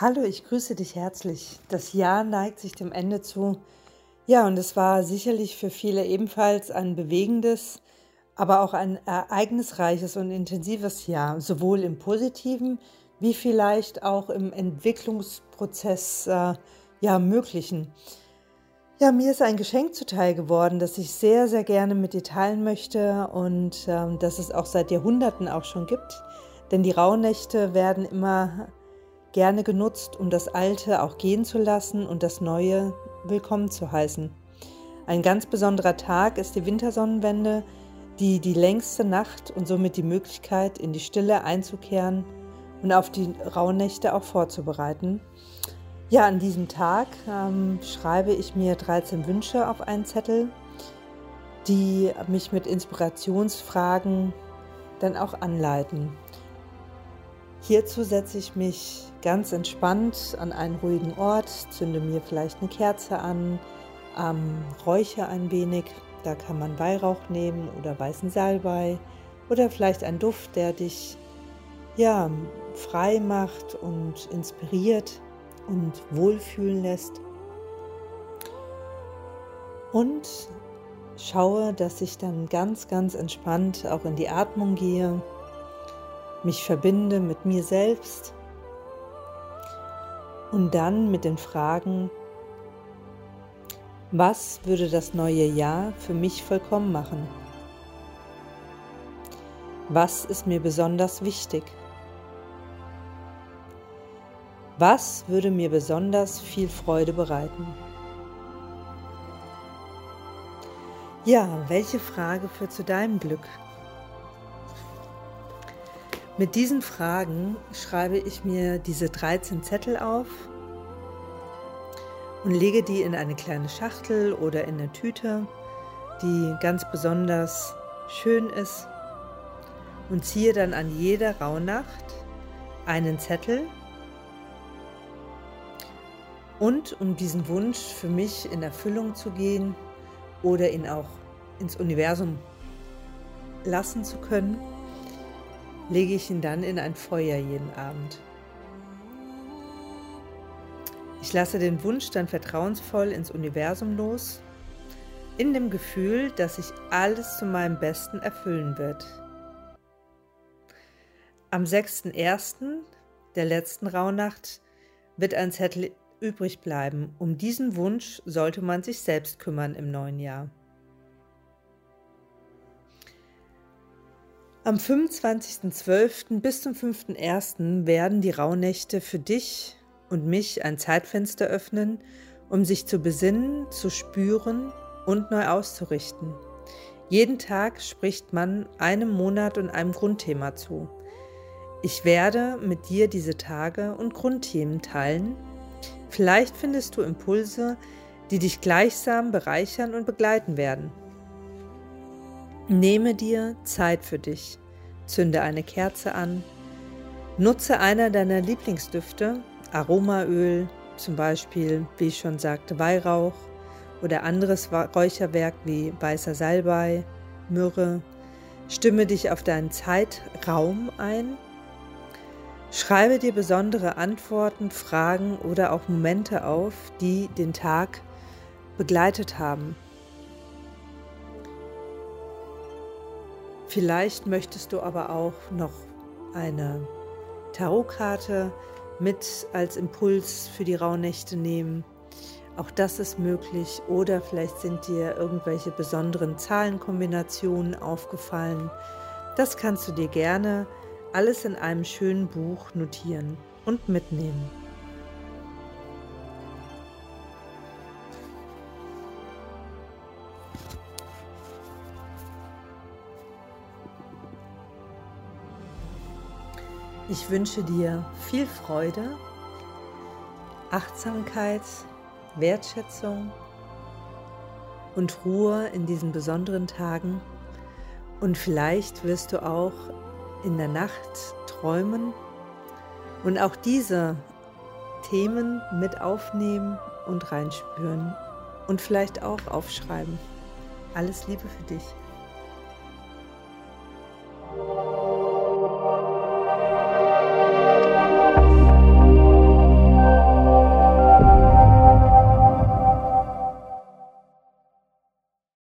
Hallo, ich grüße dich herzlich. Das Jahr neigt sich dem Ende zu. Ja, und es war sicherlich für viele ebenfalls ein bewegendes, aber auch ein ereignisreiches und intensives Jahr, sowohl im positiven wie vielleicht auch im Entwicklungsprozess äh, ja möglichen. Ja, mir ist ein Geschenk zuteil geworden, das ich sehr, sehr gerne mit dir teilen möchte und äh, das es auch seit Jahrhunderten auch schon gibt. Denn die Rauhnächte werden immer gerne genutzt, um das Alte auch gehen zu lassen und das Neue willkommen zu heißen. Ein ganz besonderer Tag ist die Wintersonnenwende, die die längste Nacht und somit die Möglichkeit, in die Stille einzukehren und auf die Rauhnächte auch vorzubereiten. Ja, an diesem Tag ähm, schreibe ich mir 13 Wünsche auf einen Zettel, die mich mit Inspirationsfragen dann auch anleiten. Hierzu setze ich mich ganz entspannt an einen ruhigen Ort, zünde mir vielleicht eine Kerze an, ähm, räuche ein wenig. Da kann man Weihrauch nehmen oder weißen Salbei oder vielleicht ein Duft, der dich ja frei macht und inspiriert und wohlfühlen lässt. Und schaue, dass ich dann ganz, ganz entspannt auch in die Atmung gehe mich verbinde mit mir selbst und dann mit den Fragen, was würde das neue Jahr für mich vollkommen machen? Was ist mir besonders wichtig? Was würde mir besonders viel Freude bereiten? Ja, welche Frage führt zu deinem Glück? Mit diesen Fragen schreibe ich mir diese 13 Zettel auf und lege die in eine kleine Schachtel oder in eine Tüte, die ganz besonders schön ist und ziehe dann an jeder Rauhnacht einen Zettel und um diesen Wunsch für mich in Erfüllung zu gehen oder ihn auch ins Universum lassen zu können, lege ich ihn dann in ein Feuer jeden Abend. Ich lasse den Wunsch dann vertrauensvoll ins Universum los, in dem Gefühl, dass sich alles zu meinem Besten erfüllen wird. Am 6.1., der letzten Rauhnacht, wird ein Zettel übrig bleiben. Um diesen Wunsch sollte man sich selbst kümmern im neuen Jahr. Am 25.12. bis zum 5.1. werden die Rauhnächte für dich und mich ein Zeitfenster öffnen, um sich zu besinnen, zu spüren und neu auszurichten. Jeden Tag spricht man einem Monat und einem Grundthema zu. Ich werde mit dir diese Tage und Grundthemen teilen. Vielleicht findest du Impulse, die dich gleichsam bereichern und begleiten werden. Nehme dir Zeit für dich, zünde eine Kerze an, nutze einer deiner Lieblingsdüfte, Aromaöl, zum Beispiel, wie ich schon sagte, Weihrauch oder anderes Räucherwerk wie weißer Salbei, Myrrhe. Stimme dich auf deinen Zeitraum ein. Schreibe dir besondere Antworten, Fragen oder auch Momente auf, die den Tag begleitet haben. Vielleicht möchtest du aber auch noch eine Tarotkarte mit als Impuls für die Rauhnächte nehmen. Auch das ist möglich. Oder vielleicht sind dir irgendwelche besonderen Zahlenkombinationen aufgefallen. Das kannst du dir gerne alles in einem schönen Buch notieren und mitnehmen. Ich wünsche dir viel Freude, Achtsamkeit, Wertschätzung und Ruhe in diesen besonderen Tagen. Und vielleicht wirst du auch in der Nacht träumen und auch diese Themen mit aufnehmen und reinspüren und vielleicht auch aufschreiben. Alles Liebe für dich.